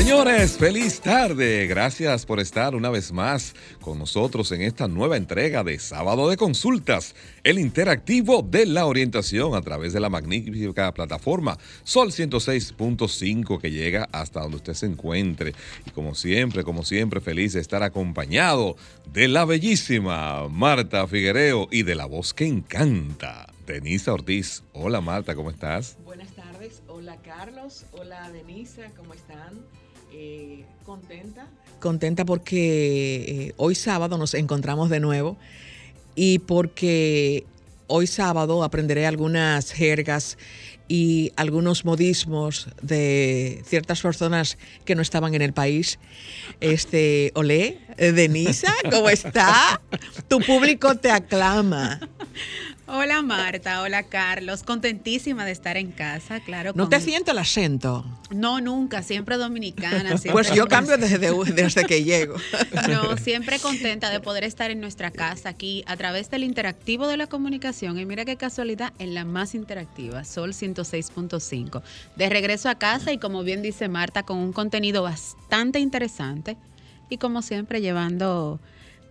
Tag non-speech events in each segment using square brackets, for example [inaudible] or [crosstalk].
Señores, feliz tarde. Gracias por estar una vez más con nosotros en esta nueva entrega de Sábado de Consultas, el interactivo de la orientación a través de la magnífica plataforma Sol 106.5 que llega hasta donde usted se encuentre. Y como siempre, como siempre, feliz de estar acompañado de la bellísima Marta Figuereo y de la voz que encanta, Denisa Ortiz. Hola Marta, ¿cómo estás? Buenas tardes, hola Carlos, hola Denisa, ¿cómo están? Eh, contenta. Contenta porque eh, hoy sábado nos encontramos de nuevo y porque hoy sábado aprenderé algunas jergas y algunos modismos de ciertas personas que no estaban en el país. Este, olé, Denisa, ¿cómo está? Tu público te aclama. [laughs] Hola Marta, hola Carlos, contentísima de estar en casa, claro. ¿No te siento el acento? No, nunca, siempre dominicana. [laughs] pues yo cambio desde, desde que llego. No, siempre contenta de poder estar en nuestra casa aquí a través del interactivo de la comunicación. Y mira qué casualidad, en la más interactiva, Sol 106.5. De regreso a casa y como bien dice Marta, con un contenido bastante interesante y como siempre llevando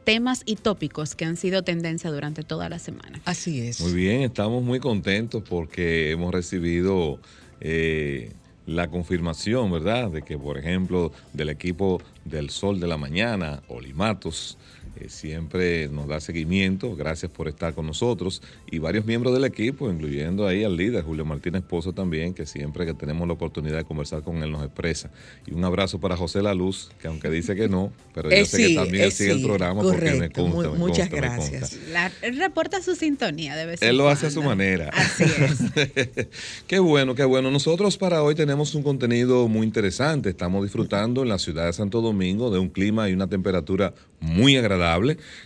temas y tópicos que han sido tendencia durante toda la semana. Así es. Muy bien, estamos muy contentos porque hemos recibido eh, la confirmación, ¿verdad?, de que, por ejemplo, del equipo del Sol de la Mañana, Olimatos, eh, siempre nos da seguimiento. Gracias por estar con nosotros. Y varios miembros del equipo, incluyendo ahí al líder, Julio Martínez Pozo también, que siempre que tenemos la oportunidad de conversar con él nos expresa. Y un abrazo para José La Luz, que aunque dice que no, pero yo Eh, sé sí, que también eh, sigue el programa correcto. porque me consta. Me muchas consta, me gracias. consta. La- él reporta su sintonía de vez Él lo hace a su manera. Así es. [laughs] qué bueno, qué bueno. Nosotros para hoy tenemos un contenido muy interesante. Estamos disfrutando en la ciudad de Santo Domingo de un clima y una temperatura muy agradable,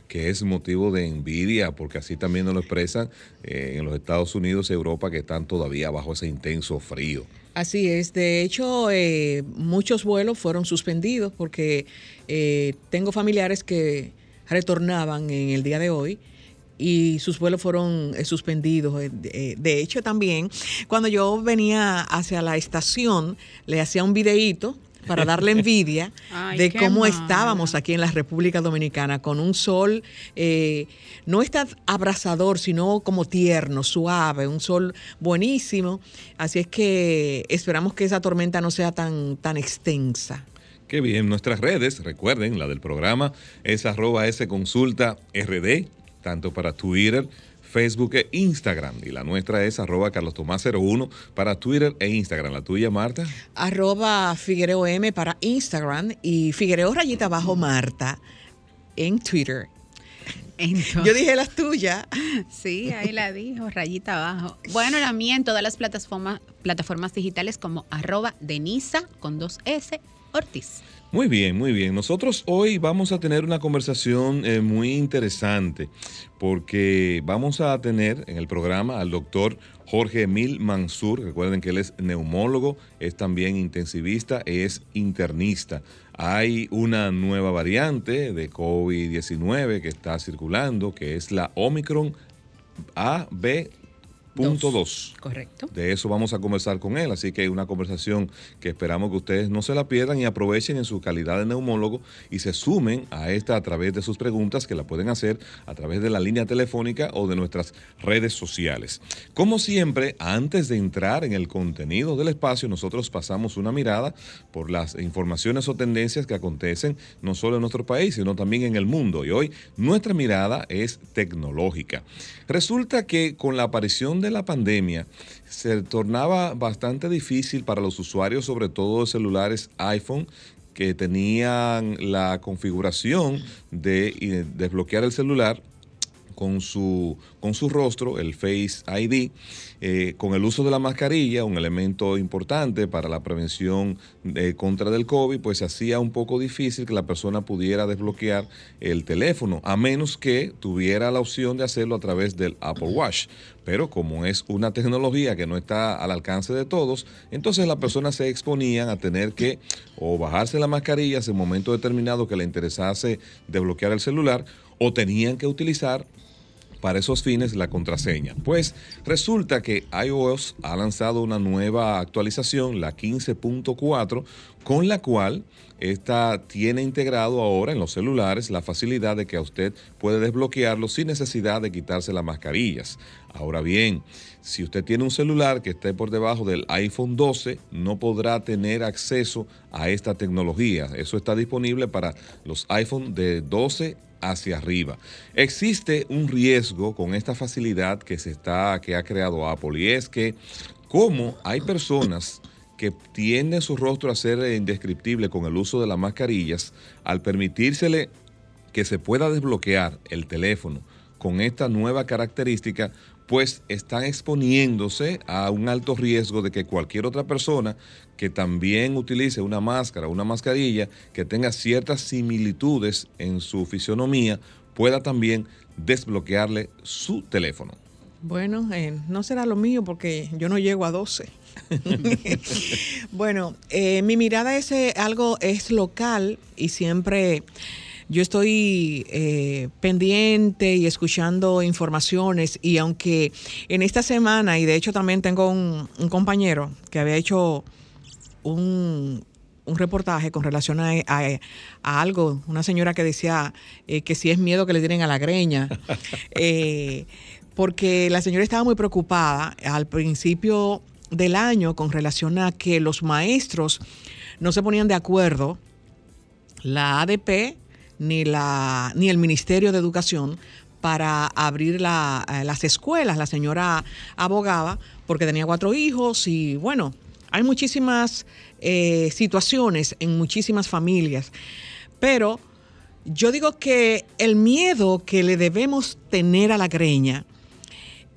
que es motivo de envidia, porque así también nos lo expresan eh, en los Estados Unidos y Europa, que están todavía bajo ese intenso frío. Así es, de hecho eh, muchos vuelos fueron suspendidos porque eh, tengo familiares que retornaban en el día de hoy y sus vuelos fueron suspendidos. De hecho también cuando yo venía hacia la estación le hacía un videíto para darle envidia Ay, de cómo estábamos aquí en la República Dominicana con un sol eh, no está abrasador, sino como tierno, suave, un sol buenísimo. Así es que esperamos que esa tormenta no sea tan, tan extensa. Qué bien, nuestras redes, recuerden, la del programa es arroba S consulta RD, tanto para Twitter, Facebook e Instagram. Y la nuestra es arroba Carlos Tomás 01 para Twitter e Instagram. La tuya, Marta. Arroba Figuereo M para Instagram y Figuereo Rayita Bajo Marta en Twitter. Entonces- Yo dije las tuyas. Sí, ahí la dijo, rayita abajo. Bueno, la mía en todas las plataformas, plataformas digitales como arroba Denisa con dos S Ortiz. Muy bien, muy bien. Nosotros hoy vamos a tener una conversación eh, muy interesante porque vamos a tener en el programa al doctor Jorge Emil Mansur. Recuerden que él es neumólogo, es también intensivista, es internista. Hay una nueva variante de COVID-19 que está circulando, que es la Omicron AB.2. Correcto. De eso vamos a conversar con él, así que una conversación que esperamos que ustedes no se la pierdan y aprovechen en su calidad de neumólogo y se sumen a esta a través de sus preguntas que la pueden hacer a través de la línea telefónica o de nuestras redes sociales. Como siempre, antes de entrar en el contenido del espacio, nosotros pasamos una mirada por las informaciones o tendencias que acontecen no solo en nuestro país, sino también en el mundo. Y hoy nuestra mirada es tecnológica. Resulta que con la aparición de la pandemia se tornaba bastante difícil para los usuarios, sobre todo de celulares iPhone, que tenían la configuración de eh, desbloquear el celular con su, con su rostro, el Face ID, eh, con el uso de la mascarilla, un elemento importante para la prevención eh, contra del COVID, pues hacía un poco difícil que la persona pudiera desbloquear el teléfono, a menos que tuviera la opción de hacerlo a través del Apple Watch. Pero como es una tecnología que no está al alcance de todos, entonces las personas se exponían a tener que o bajarse la mascarilla en un momento determinado que le interesase desbloquear el celular o tenían que utilizar para esos fines la contraseña. Pues resulta que iOS ha lanzado una nueva actualización, la 15.4, con la cual esta tiene integrado ahora en los celulares la facilidad de que a usted puede desbloquearlo sin necesidad de quitarse las mascarillas. Ahora bien, si usted tiene un celular que esté por debajo del iPhone 12, no podrá tener acceso a esta tecnología. Eso está disponible para los iPhone de 12 hacia arriba. Existe un riesgo con esta facilidad que se está que ha creado Apple y es que como hay personas que tienden su rostro a ser indescriptible con el uso de las mascarillas, al permitírsele que se pueda desbloquear el teléfono con esta nueva característica, pues están exponiéndose a un alto riesgo de que cualquier otra persona que también utilice una máscara, una mascarilla, que tenga ciertas similitudes en su fisionomía, pueda también desbloquearle su teléfono. Bueno, eh, no será lo mío porque yo no llego a 12. [laughs] bueno, eh, mi mirada es eh, algo, es local y siempre yo estoy eh, pendiente y escuchando informaciones y aunque en esta semana, y de hecho también tengo un, compañero que había hecho un, reportaje con relación a, algo, una señora que decía eh, que si es miedo que le tienen a la greña, [laughs] eh, porque la señora estaba muy preocupada al principio del año con relación a que los maestros no se ponían de acuerdo, la ADP ni, la, ni el Ministerio de Educación para abrir la, eh, las escuelas. La señora abogaba porque tenía cuatro hijos y bueno, hay muchísimas eh, situaciones en muchísimas familias. Pero yo digo que el miedo que le debemos tener a la greña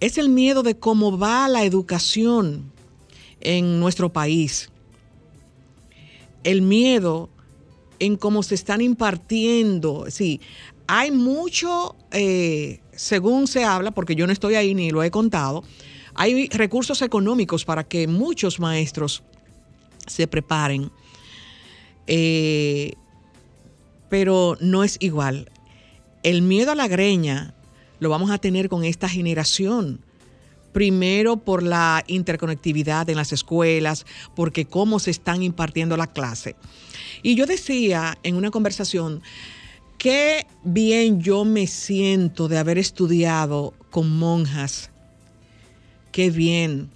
es el miedo de cómo va la educación en nuestro país. El miedo en cómo se están impartiendo. Sí, hay mucho, eh, según se habla, porque yo no estoy ahí ni lo he contado, hay recursos económicos para que muchos maestros se preparen. Eh, pero no es igual. El miedo a la greña lo vamos a tener con esta generación. Primero por la interconectividad en las escuelas, porque cómo se están impartiendo la clase. Y yo decía en una conversación, qué bien yo me siento de haber estudiado con monjas. Qué bien.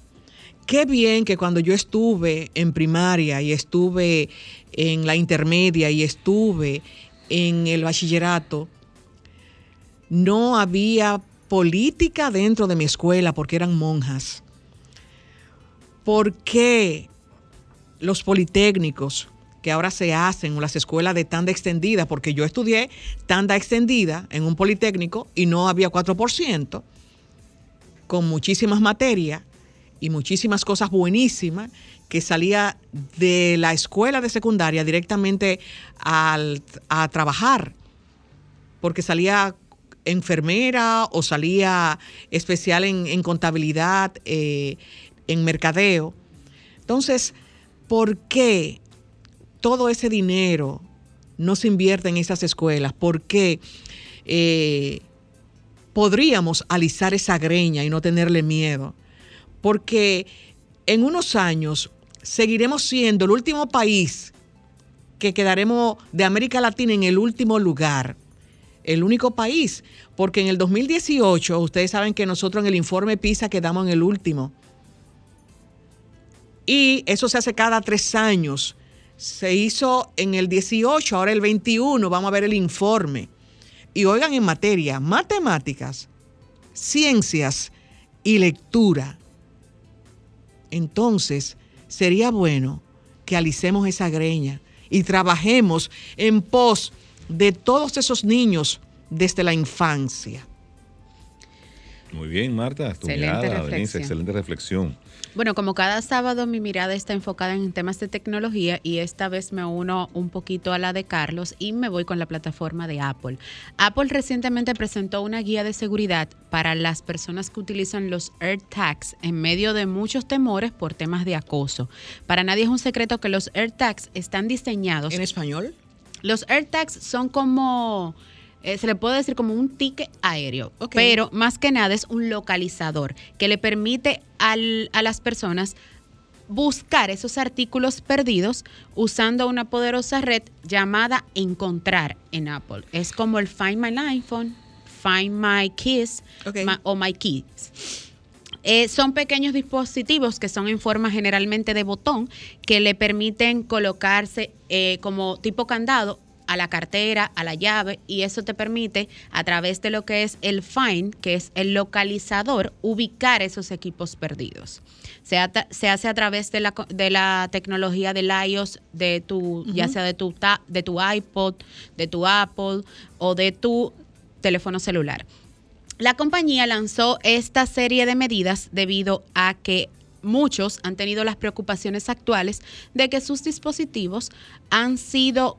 Qué bien que cuando yo estuve en primaria y estuve en la intermedia y estuve en el bachillerato, no había política dentro de mi escuela porque eran monjas. ¿Por qué los politécnicos que ahora se hacen en las escuelas de tanda extendida, porque yo estudié tanda extendida en un politécnico y no había 4%, con muchísimas materias y muchísimas cosas buenísimas, que salía de la escuela de secundaria directamente a trabajar, porque salía enfermera o salía especial en, contabilidad, eh, en mercadeo. Entonces, ¿por qué todo ese dinero no se invierte en esas escuelas, porque eh, podríamos alisar esa greña y no tenerle miedo. Porque en unos años seguiremos siendo el último país que quedaremos de América Latina en el último lugar. El único país, porque en el 2018, ustedes saben que nosotros en el informe PISA quedamos en el último. Y eso se hace cada tres años se hizo en el 18, ahora el 21, vamos a ver el informe. Y oigan en materia, matemáticas, ciencias y lectura. Entonces, sería bueno que alicemos esa greña y trabajemos en pos de todos esos niños desde la infancia. Muy bien, Marta, tu Excelente mirada, reflexión. Denise, excelente reflexión. Bueno, como cada sábado mi mirada está enfocada en temas de tecnología y esta vez me uno un poquito a la de Carlos y me voy con la plataforma de Apple. Apple recientemente presentó una guía de seguridad para las personas que utilizan los AirTags en medio de muchos temores por temas de acoso. Para nadie es un secreto que los AirTags están diseñados ¿En español? los AirTags son como, eh, se le puede decir como un ticket aéreo, pero más que nada es un localizador que le permite al- a las personas buscar esos artículos perdidos usando una poderosa red llamada Encontrar en Apple. Es como el Find My iPhone, Find My Keys ma- o My Keys. Eh, son pequeños dispositivos que son en forma generalmente de botón que le permiten colocarse eh, como tipo candado a la cartera, a la llave y eso te permite a través de lo que es el Find, que es el localizador, ubicar esos equipos perdidos. Se, hace a través de la, co- de la tecnología del iOS, de tu, ya sea de tu, de tu iPod, de tu Apple o de tu teléfono celular. La compañía lanzó esta serie de medidas debido a que muchos han tenido las preocupaciones actuales de que sus dispositivos han sido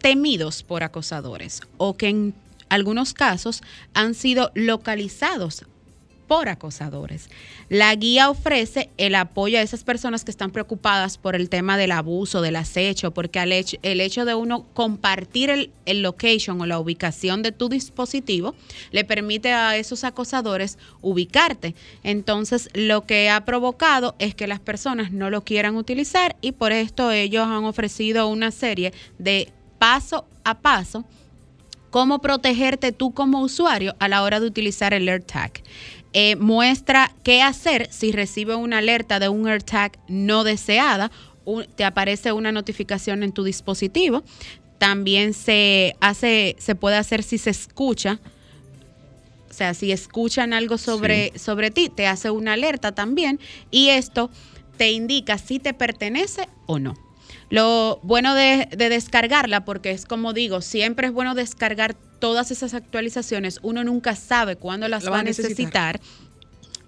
temidos por acosadores o que en algunos casos han sido localizados por acosadores. La guía ofrece el apoyo a esas personas que están preocupadas por el tema del abuso, del acecho, porque el hecho de uno compartir el, el location o la ubicación de tu dispositivo le permite a esos acosadores ubicarte. Entonces, lo que ha provocado es que las personas no lo quieran utilizar y por esto ellos han ofrecido una serie de paso a paso cómo protegerte tú como usuario a la hora de utilizar el AirTag. Eh, muestra qué hacer si recibe una alerta de un AirTag no deseada. un- te aparece una notificación en tu dispositivo. También se hace, se puede hacer si se escucha. O sea, si escuchan algo sobre, sobre ti, te hace una alerta también. Y esto te indica si te pertenece o no. Lo bueno de, de descargarla, porque es como digo, siempre es bueno descargar todas esas actualizaciones. Uno nunca sabe cuándo las La va a necesitar. necesitar.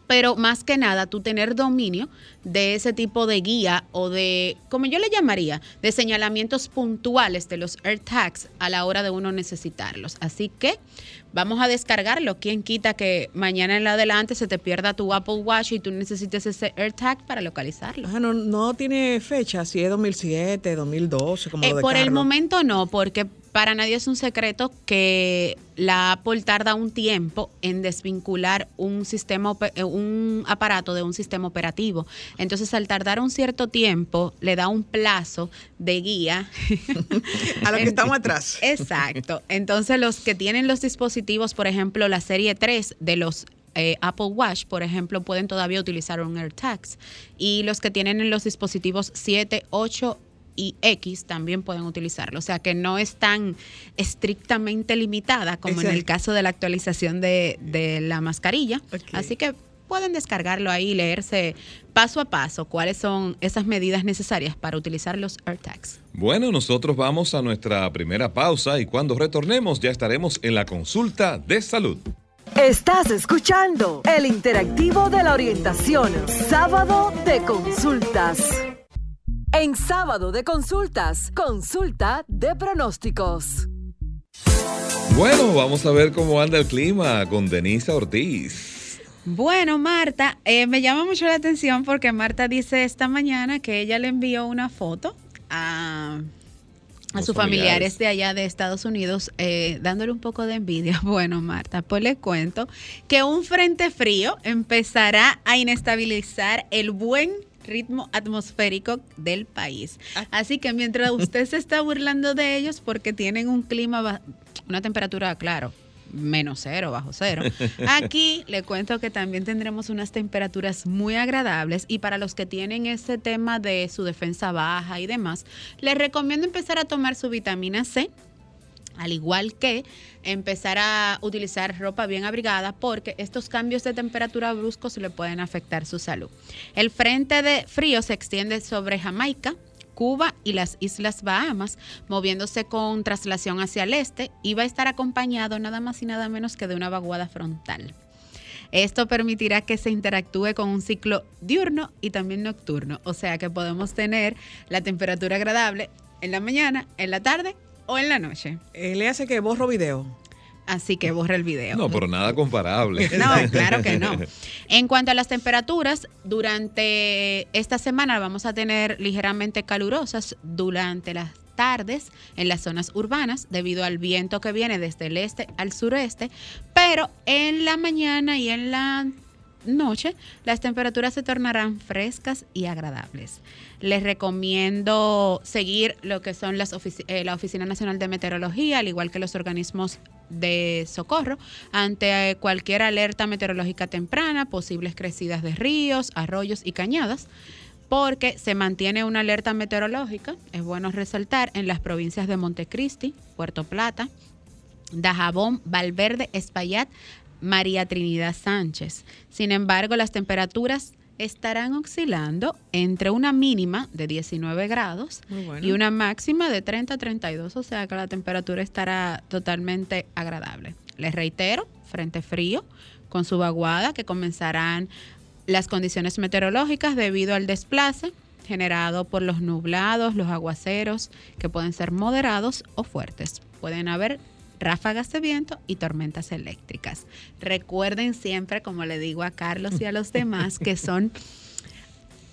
Pero más que nada, tú tener dominio de ese tipo de guía o de, como yo le llamaría, de señalamientos puntuales de los AirTags a la hora de uno necesitarlos. Así que vamos a descargarlo. ¿Quién quita que mañana en adelante se te pierda tu Apple Watch y tú necesites ese AirTag para localizarlo? Ah, no, no tiene fecha, si es 2007, 2012, como Eh, lo de por el momento no, porque para nadie es un secreto que la Apple tarda un tiempo en desvincular un sistema, eh, un aparato de un sistema operativo. Entonces, al tardar un cierto tiempo, le da un plazo de guía. [laughs] A lo que estamos atrás. Exacto. Entonces, los que tienen los dispositivos, por ejemplo, la serie 3 de los eh, Apple Watch, por ejemplo, pueden todavía utilizar un AirTags. Y los que tienen en los dispositivos 7, 8 y X también pueden utilizarlo. O sea que no es tan estrictamente limitada como en el caso de la actualización de, de la mascarilla. Así que pueden descargarlo ahí y leerse paso a paso cuáles son esas medidas necesarias para utilizar los AirTags. Bueno, nosotros vamos a nuestra primera pausa y cuando retornemos ya estaremos en la consulta de salud. Estás escuchando el interactivo de la orientación, sábado de consultas. En sábado de consultas, consulta de pronósticos. Bueno, vamos a ver cómo anda el clima con Denisa Ortiz. Bueno, Marta, eh, me llama mucho la atención porque Marta dice esta mañana que ella le envió una foto a, a sus familiares. familiares de allá de Estados Unidos, eh, dándole un poco de envidia. [laughs] Bueno, Marta, pues les cuento que un frente frío empezará a inestabilizar el buen ritmo atmosférico del país. Así que mientras usted se está burlando de ellos porque tienen un clima, una temperatura, claro, menos cero, bajo cero. [laughs] Aquí le cuento que también tendremos unas temperaturas muy agradables y para los que tienen ese tema de su defensa baja y demás, les recomiendo empezar a tomar su vitamina C. Al igual que empezar a utilizar ropa bien abrigada porque estos cambios de temperatura bruscos le pueden afectar su salud. El frente de frío se extiende sobre Jamaica, Cuba y las Islas Bahamas, moviéndose con traslación hacia el este y va a estar acompañado nada más y nada menos que de una vaguada frontal. Esto permitirá que se interactúe con un ciclo diurno y también nocturno, o sea que podemos tener la temperatura agradable en la mañana, en la tarde o en la noche. Eh, le hace que borro video. Así que borra el video. No, pero nada comparable. [laughs] No, claro que no. [laughs] En cuanto a las temperaturas, durante esta semana vamos a tener ligeramente calurosas durante las tardes en las zonas urbanas debido al viento que viene desde el este al sureste, pero en la mañana y en la noche las temperaturas se tornarán frescas y agradables. Les recomiendo seguir lo que son las eh, la Oficina Nacional de Meteorología, al igual que los organismos de socorro, ante cualquier alerta meteorológica temprana, posibles crecidas de ríos, arroyos y cañadas porque se mantiene una alerta meteorológica, es bueno resaltar, en las provincias de Montecristi, Puerto Plata, Dajabón, Valverde, Espaillat, María Trinidad Sánchez. Sin embargo, las temperaturas estarán oscilando entre una mínima de 19 grados y una máxima de 30 a 32, o sea que la temperatura estará totalmente agradable. Les reitero, frente frío con su vaguada que comenzarán las condiciones meteorológicas debido al desplace generado por los nublados, los aguaceros, que pueden ser moderados o fuertes. Pueden haber ráfagas de viento y tormentas eléctricas. Recuerden siempre, como le digo a Carlos y a los demás, que son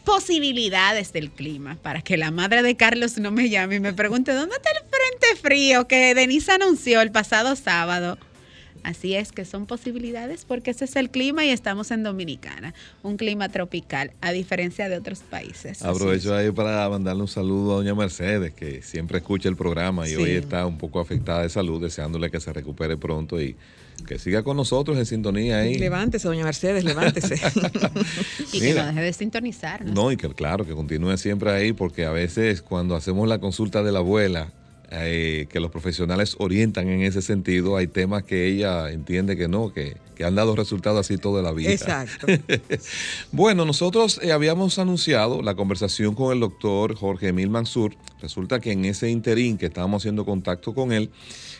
posibilidades del clima, para que la madre de Carlos no me llame y me pregunte, ¿dónde está el frente frío que Denise anunció el pasado sábado? Así es que son posibilidades porque ese es el clima y estamos en Dominicana, un clima tropical, a diferencia de otros países. Aprovecho ahí para mandarle un saludo a doña Mercedes, que siempre escucha el programa y hoy está un poco afectada de salud, deseándole que se recupere pronto y que siga con nosotros en sintonía ahí. Levántese, doña Mercedes, levántese. [laughs] [laughs] y que no deje de sintonizar. No, y que claro, que continúe siempre ahí, porque a veces cuando hacemos la consulta de la abuela, eh, que los profesionales orientan en ese sentido. Hay temas que ella entiende que no, que, han dado resultados así toda la vida. Exacto. [laughs] bueno, nosotros eh, habíamos anunciado la conversación con el doctor Jorge Emil Mansur. Resulta que en ese interín que estábamos haciendo contacto con él,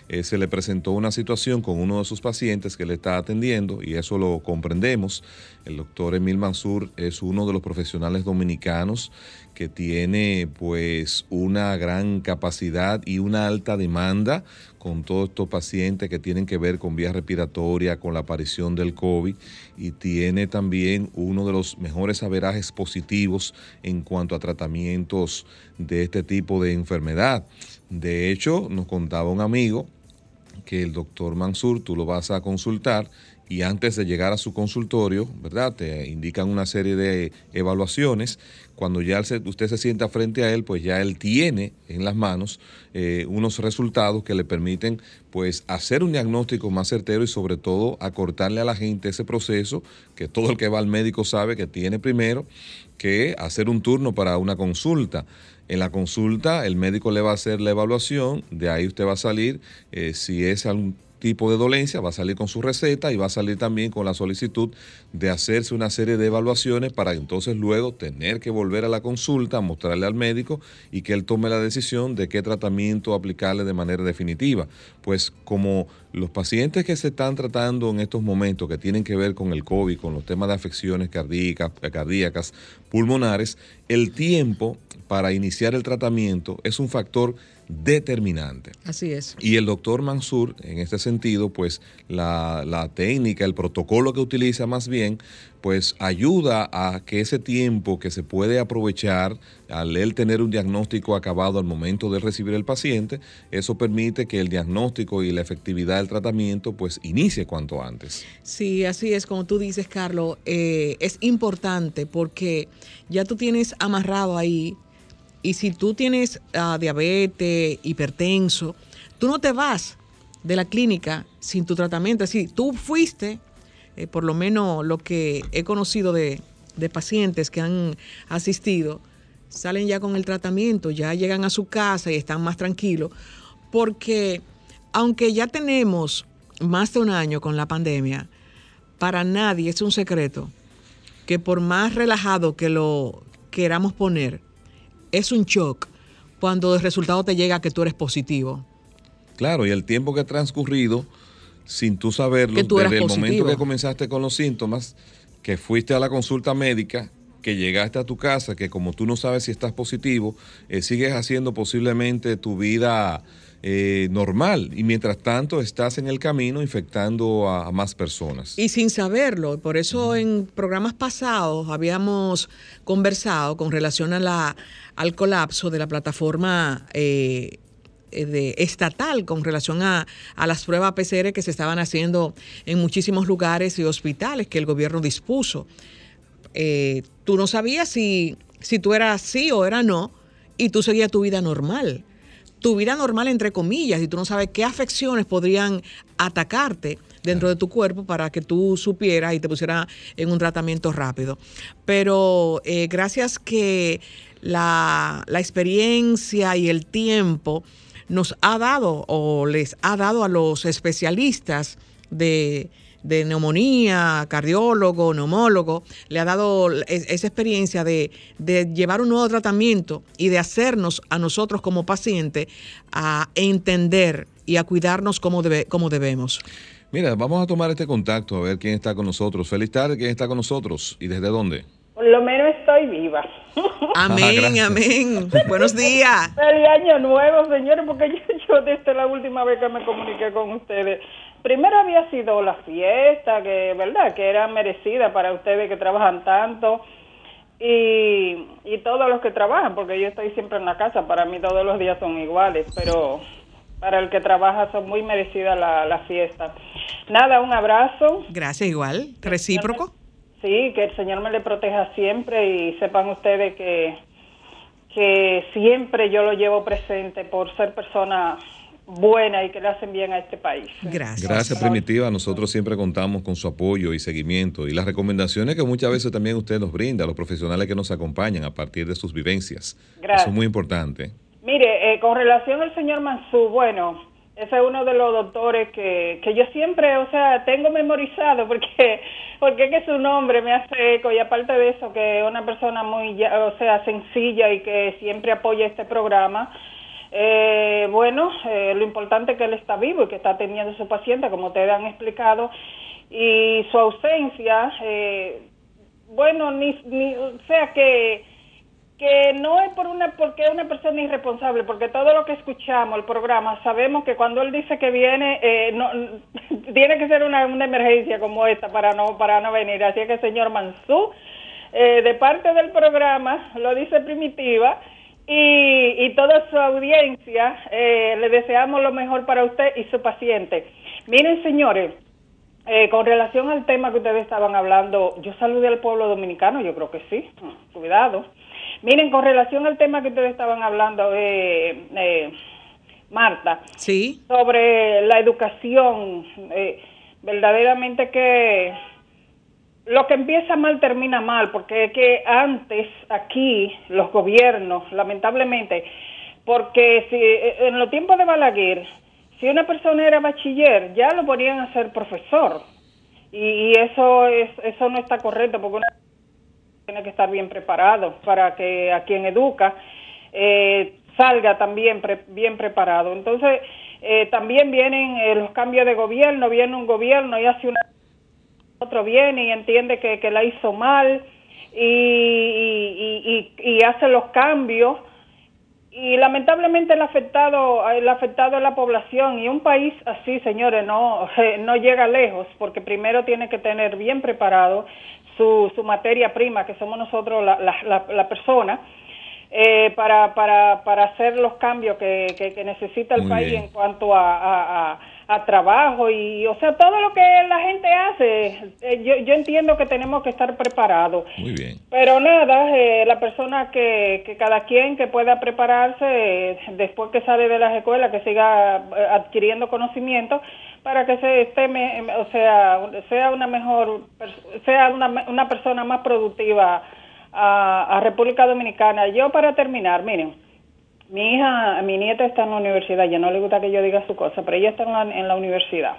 eh, se le presentó una situación con uno de sus pacientes que le está atendiendo y eso lo comprendemos. El doctor Emil Mansur es uno de los profesionales dominicanos que tiene pues una gran capacidad y una alta demanda con todos estos pacientes que tienen que ver con vías respiratorias, con la aparición del COVID y tiene también uno de los mejores averajes positivos en cuanto a tratamientos de este tipo de enfermedad. De hecho, nos contaba un amigo que el doctor Mansur, tú lo vas a consultar y antes de llegar a su consultorio, ¿verdad? Te indican una serie de evaluaciones. Cuando ya usted se sienta frente a él, pues ya él tiene en las manos eh, unos resultados que le permiten pues hacer un diagnóstico más certero y sobre todo acortarle a la gente ese proceso que todo el que va al médico sabe que tiene primero que hacer un turno para una consulta. En la consulta el médico le va a hacer la evaluación, de ahí usted va a salir eh, si es algún tipo de dolencia, va a salir con su receta y va a salir también con la solicitud de hacerse una serie de evaluaciones para entonces luego tener que volver a la consulta, mostrarle al médico y que él tome la decisión de qué tratamiento aplicarle de manera definitiva. Pues como los pacientes que se están tratando en estos momentos que tienen que ver con el COVID, con los temas de afecciones cardíacas, cardíacas pulmonares, el tiempo para iniciar el tratamiento es un factor determinante. Así es. Y el doctor Mansur, en este sentido, pues la, técnica, el protocolo que utiliza más bien, pues ayuda a que ese tiempo que se puede aprovechar al tener un diagnóstico acabado al momento de recibir el paciente, eso permite que el diagnóstico y la efectividad del tratamiento pues inicie cuanto antes. Sí, así es, como tú dices, Carlos, eh, es importante porque ya tú tienes amarrado ahí y si tú tienes ah, diabetes, hipertenso, tú no te vas de la clínica sin tu tratamiento. Decir, tú fuiste, eh, por lo menos lo que he conocido de, de pacientes que han asistido, salen ya con el tratamiento, ya llegan a su casa y están más tranquilos, porque aunque ya tenemos más de un año con la pandemia, para nadie es un secreto que por más relajado que lo queramos poner, es un shock cuando el resultado te llega que tú eres positivo. Claro, y el tiempo que ha transcurrido sin tú saberlo, Que tú eras desde el momento que comenzaste con los síntomas, que fuiste a la consulta médica, que llegaste a tu casa, que como tú no sabes si estás positivo, eh, sigues haciendo posiblemente tu vida eh, normal. Y mientras tanto estás en el camino infectando a, a más personas. Y sin saberlo, por eso en programas pasados habíamos conversado con relación a la, al colapso de la plataforma eh, de, estatal con relación a, a las pruebas PCR que se estaban haciendo en muchísimos lugares y hospitales que el gobierno dispuso. Eh, tú no sabías si, si tú eras sí o era no y tú seguías tu vida normal. Tu vida normal, entre comillas, y tú no sabes qué afecciones podrían atacarte dentro de tu cuerpo para que tú supieras y te pusieras en un tratamiento rápido. Pero eh, gracias que la, la experiencia y el tiempo nos ha dado o les ha dado a los especialistas de, de neumonía, cardiólogo, neumólogo, le ha dado es- esa experiencia de, de llevar un nuevo tratamiento y de hacernos a nosotros como pacientes a entender y a cuidarnos como, debe- como debemos. Mira, vamos a tomar este contacto a ver quién está con nosotros. Feliz tarde, ¿quién está con nosotros? ¿Y desde dónde? Por lo menos estoy viva. [laughs] Amén, gracias. amén. Buenos días. Feliz año nuevo, señores, porque yo, yo desde la última vez que me comuniqué con ustedes, primero había sido la fiesta, que verdad, que era merecida para ustedes que trabajan tanto y, y todos los que trabajan, porque yo estoy siempre en la casa, para mí todos los días son iguales, pero para el que trabaja son muy merecidas la, la fiesta. Nada, un abrazo. Gracias, igual. Recíproco. Sí, que el Señor me le proteja siempre y sepan ustedes que, que siempre yo lo llevo presente por ser persona buena y que le hacen bien a este país. Gracias. Gracias, Primitiva. Nosotros siempre contamos con su apoyo y seguimiento y las recomendaciones que muchas veces también usted nos brinda a los profesionales que nos acompañan a partir de sus vivencias. Gracias. Eso es muy importante. Mire, eh, con relación al señor Mansú, bueno, ese es uno de los doctores que, que yo siempre, o sea, tengo memorizado porque [laughs] porque que su nombre me hace eco y aparte de eso que es una persona muy, o sea, sencilla y que siempre apoya este programa. Eh, bueno, eh, lo importante es que él está vivo y que está teniendo su paciente, como ustedes han explicado, y su ausencia, eh, bueno, ni, ni, o sea que que no es por una porque es una persona irresponsable, porque todo lo que escuchamos, el programa, sabemos que cuando él dice que viene, eh, no, [laughs] tiene que ser una, una emergencia como esta para no para no venir. Así que, señor Mansú, eh, de parte del programa, lo dice Primitiva, y, y toda su audiencia, eh, le deseamos lo mejor para usted y su paciente. Miren, señores, eh, con relación al tema que ustedes estaban hablando, yo saludé al pueblo dominicano, yo creo que sí, cuidado. Miren, con relación al tema que ustedes estaban hablando, eh, eh, Marta, Sí. sobre la educación, eh, verdaderamente que lo que empieza mal termina mal, porque es que antes aquí los gobiernos, lamentablemente, porque si eh, en los tiempos de Balaguer, si una persona era bachiller, ya lo ponían a ser profesor. Y, y eso es eso no está correcto porque una tiene que estar bien preparado para que a quien educa eh, salga también bien preparado. Entonces, eh, también vienen eh, los cambios de gobierno, viene un gobierno y hace una otro viene y entiende que, la hizo mal y, y, y- y hace los cambios y lamentablemente el afectado el afectado es la población y un país así señores no [laughs] no llega lejos porque primero tiene que tener bien preparado su, su materia prima que somos nosotros la, la, la, la persona eh, para, para, para hacer los cambios que, que, que necesita el Muy país bien. en cuanto a, a, a- a trabajo y, o sea, todo lo que la gente hace. Eh, yo, yo entiendo que tenemos que estar preparados. Muy bien. Pero nada, eh, la persona que, que cada quien que pueda prepararse eh, después que sale de las escuelas, que siga adquiriendo conocimiento para que se esté, me- o sea, sea una mejor, sea una, una persona más productiva a, a República Dominicana. Yo para terminar, miren, mi hija, mi nieta está en la universidad, ya no le gusta que yo diga su cosa, pero ella está en la, en la universidad.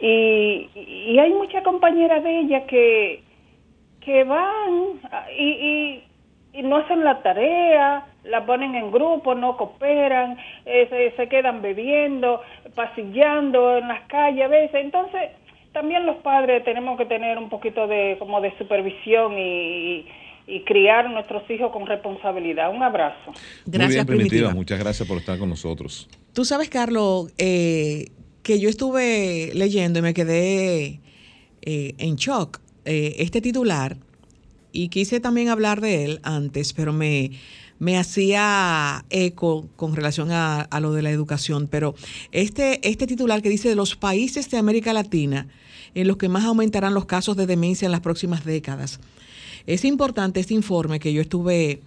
Y, y hay muchas compañeras de ella que, que van y, y, y no hacen la tarea, la ponen en grupo, no cooperan, eh, se, quedan bebiendo, pasillando en las calles a veces. Entonces, también los padres tenemos que tener un poquito de como de supervisión y, y criar a nuestros hijos con responsabilidad. Un abrazo. Gracias, Primitiva. Muchas gracias por estar con nosotros. Tú sabes, Carlos, eh, que yo estuve leyendo y me quedé eh, en shock. Eh, este titular, y quise también hablar de él antes, pero me, me hacía eco con relación a, a, lo de la educación. Pero este, este titular que dice de los países de América Latina en los que más aumentarán los casos de demencia en las próximas décadas. Es importante este informe que yo estuve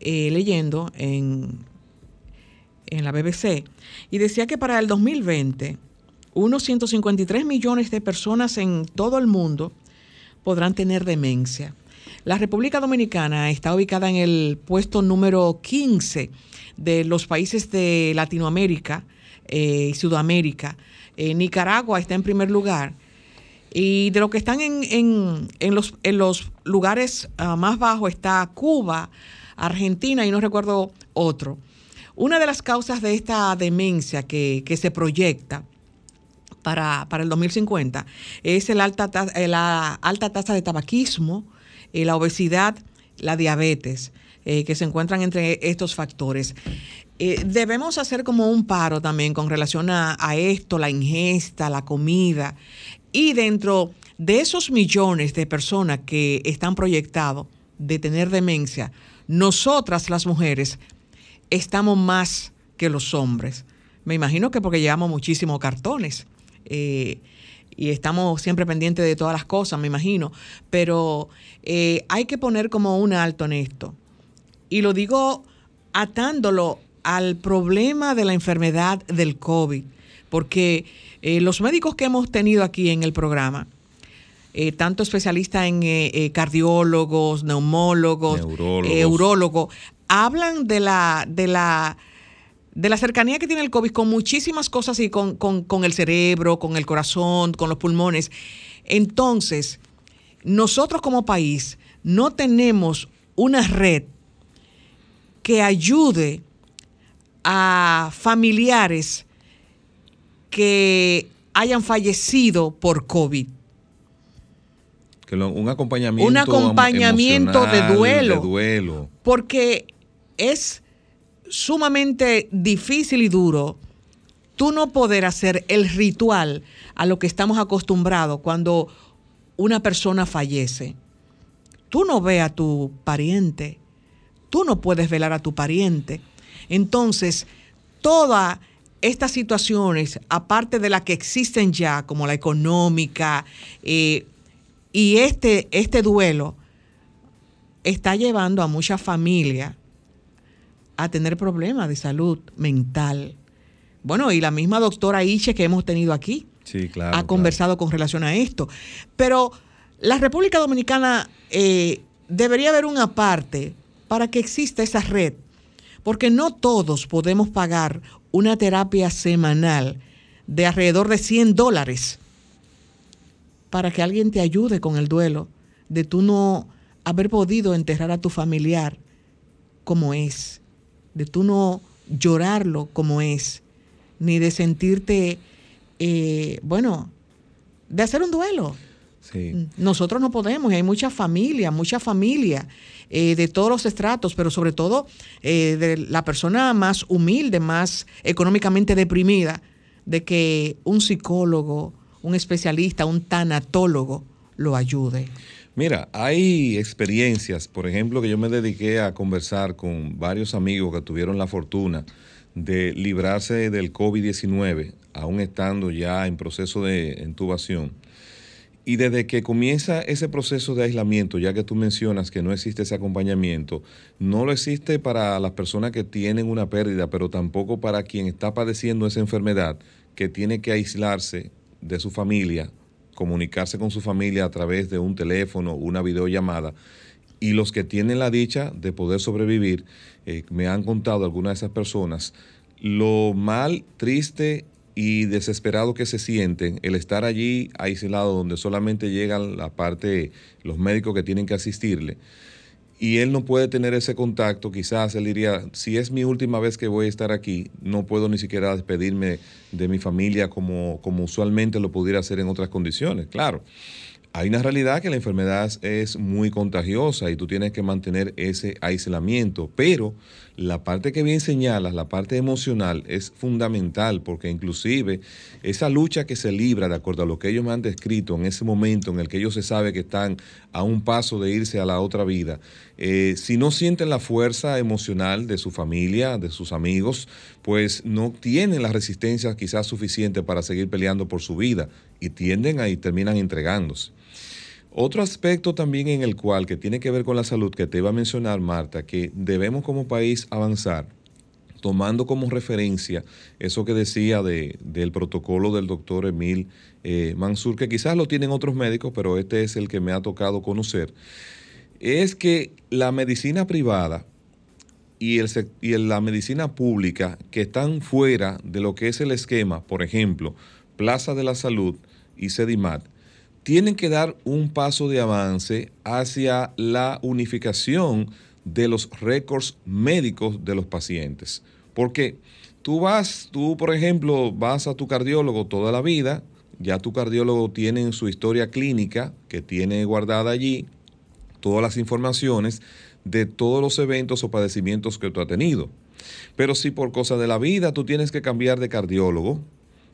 eh, leyendo en, en la BBC y decía que para el 2020 unos 153 millones de personas en todo el mundo podrán tener demencia. La República Dominicana está ubicada en el puesto número 15 de los países de Latinoamérica eh, y Sudamérica. Eh, Nicaragua está en primer lugar y de lo que están en, en, en, los, en los, lugares ah, más bajos está Cuba, Argentina y no recuerdo otro. Una de las causas de esta demencia que, que se proyecta para, para, el 2050 es el alta, eh, la alta tasa de tabaquismo, eh, la obesidad, la diabetes, eh, que se encuentran entre estos factores. debemos hacer como un paro también con relación a, esto, la ingesta, la comida, y dentro de esos millones de personas que están proyectados de tener demencia, nosotras las mujeres estamos más que los hombres. Me imagino que porque llevamos muchísimos cartones eh, y estamos siempre pendientes de todas las cosas, me imagino. Pero eh, hay que poner como un alto en esto. Y lo digo atándolo al problema de la enfermedad del COVID, porque eh, los médicos que hemos tenido aquí en el programa, eh, tanto especialistas en eh, cardiólogos, neumólogos, urólogos, hablan de la, de la de la cercanía que tiene el COVID con muchísimas cosas y con, con, el cerebro, con el corazón, con los pulmones. Entonces, nosotros como país no tenemos una red que ayude a familiares que hayan fallecido por COVID. Que un acompañamiento, un acompañamiento de duelo, de duelo. Porque es sumamente difícil y duro tú no poder hacer el ritual a lo que estamos acostumbrados cuando una persona fallece. Tú no ves a tu pariente, tú no puedes velar a tu pariente. Entonces, toda estas situaciones, aparte de las que existen ya, como la económica, eh, y este, este duelo, está llevando a muchas familias a tener problemas de salud mental. Bueno, y la misma doctora Iche que hemos tenido aquí ha conversado con relación a esto. Pero la República Dominicana eh, debería haber una parte para que exista esa red, porque no todos podemos pagar una terapia semanal de alrededor de 100 dólares para que alguien te ayude con el duelo de tú no haber podido enterrar a tu familiar como es, de tú no llorarlo como es, ni de sentirte, eh, bueno, de hacer un duelo. Nosotros no podemos, hay mucha familia, mucha familia eh, de todos los estratos, pero sobre todo eh, de la persona más humilde, más económicamente deprimida, de que un psicólogo, un especialista, un tanatólogo lo ayude. Mira, hay experiencias, por ejemplo, que yo me dediqué a conversar con varios amigos que tuvieron la fortuna de librarse del COVID-19, aún estando ya en proceso de intubación y desde que comienza ese proceso de aislamiento, ya que tú mencionas que no existe ese acompañamiento, no lo existe para las personas que tienen una pérdida, pero tampoco para quien está padeciendo esa enfermedad, que tiene que aislarse de su familia, comunicarse con su familia a través de un teléfono, una videollamada. Y los que tienen la dicha de poder sobrevivir, eh, me han contado algunas de esas personas, lo mal, triste y desesperado que se sienten el estar allí aislado donde solamente llegan la parte, los médicos que tienen que asistirle. y él no puede tener ese contacto, quizás él diría, si es mi última vez que voy a estar aquí, no puedo ni siquiera despedirme de mi familia como, como usualmente lo pudiera hacer en otras condiciones, claro hay una realidad que la enfermedad es muy contagiosa y tú tienes que mantener ese aislamiento, pero la parte que bien señalas, la parte emocional, es fundamental porque inclusive esa lucha que se libra, de acuerdo a lo que ellos me han descrito en ese momento en el que ellos se sabe que están a un paso de irse a la otra vida, eh, si no sienten la fuerza emocional de su familia, de sus amigos, pues no tienen la resistencia quizás suficiente para seguir peleando por su vida y tienden a y terminan entregándose. Otro aspecto también en el cual, que tiene que ver con la salud, que te iba a mencionar, Marta, que debemos como país avanzar, tomando como referencia eso que decía de, del protocolo del doctor Emil eh, Mansur, que quizás lo tienen otros médicos, pero este es el que me ha tocado conocer, es que la medicina privada y, el, y la medicina pública que están fuera de lo que es el esquema, por ejemplo, Plaza de la Salud y Sedimat, tienen que dar un paso de avance hacia la unificación de los récords médicos de los pacientes. Porque tú vas, tú por ejemplo, vas a tu cardiólogo toda la vida, ya tu cardiólogo tiene su historia clínica que tiene guardada allí todas las informaciones de todos los eventos o padecimientos que tú has tenido. Pero si por cosa de la vida tú tienes que cambiar de cardiólogo,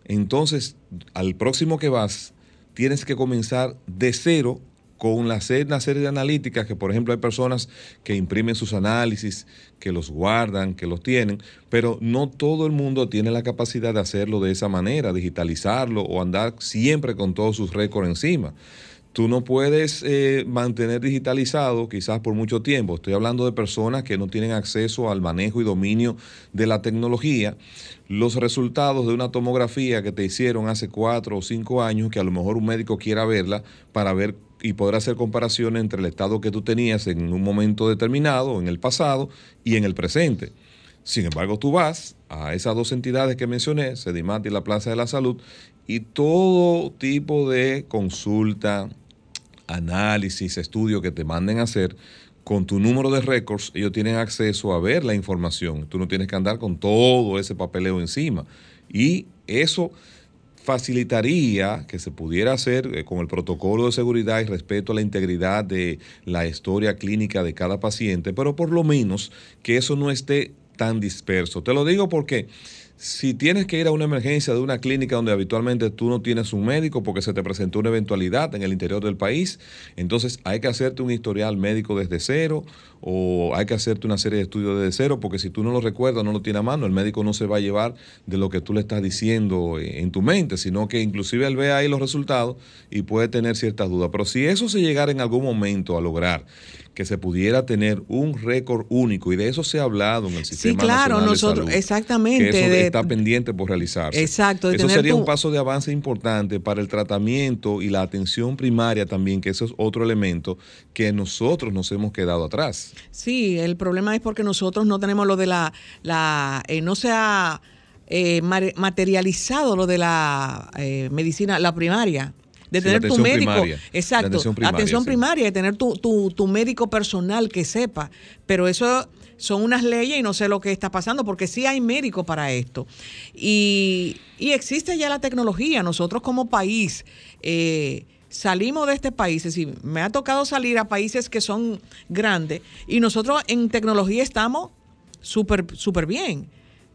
entonces al próximo que vas tienes que comenzar de cero con una serie, de analíticas que, por ejemplo, hay personas que imprimen sus análisis, que los guardan, que los tienen, pero no todo el mundo tiene la capacidad de hacerlo de esa manera, digitalizarlo o andar siempre con todos sus récords encima. Tú no puedes eh, mantener digitalizado quizás por mucho tiempo. Estoy hablando de personas que no tienen acceso al manejo y dominio de la tecnología. Los resultados de una tomografía que te hicieron hace cuatro o cinco años, que a lo mejor un médico quiera verla para ver y poder hacer comparaciones entre el estado que tú tenías en un momento determinado, en el pasado y en el presente. Sin embargo, tú vas a esas dos entidades que mencioné, Sedimat y la Plaza de la Salud, y todo tipo de consulta, análisis, estudio que te manden a hacer, con tu número de récords, ellos tienen acceso a ver la información. Tú no tienes que andar con todo ese papeleo encima. Y eso facilitaría que se pudiera hacer eh, con el protocolo de seguridad y respeto a la integridad de la historia clínica de cada paciente, pero por lo menos que eso no esté tan disperso. Te lo digo porque si tienes que ir a una emergencia de una clínica donde habitualmente tú no tienes un médico porque se te presentó una eventualidad en el interior del país, entonces hay que hacerte un historial médico desde cero o hay que hacerte una serie de estudios desde cero porque si tú no lo recuerdas, no lo tienes a mano, el médico no se va a llevar de lo que tú le estás diciendo en tu mente, sino que inclusive él ve ahí los resultados y puede tener ciertas dudas. Pero si eso se llegara en algún momento a lograr que se pudiera tener un récord único y de eso se ha hablado en el sistema sí, claro, nacional nosotros, de salud, exactamente, que eso de- está pendiente por realizarse. Exacto, Eso sería tu- un paso de avance importante para el tratamiento y la atención primaria también, que eso es otro elemento que nosotros nos hemos quedado atrás. Sí, el problema es porque nosotros no tenemos lo de la, la eh, no se ha eh, materializado lo de la eh, medicina, la primaria. De Sí, tener tu médico, primaria. Exacto, atención primaria, atención sí. de tener tu, tu, tu médico personal que sepa, pero eso son unas leyes y no sé lo que está pasando, porque sí hay médicos para esto. Y, y existe ya la tecnología, nosotros como país, eh, salimos de este país, es decir, me ha tocado salir a países que son grandes y nosotros en tecnología estamos súper súper bien.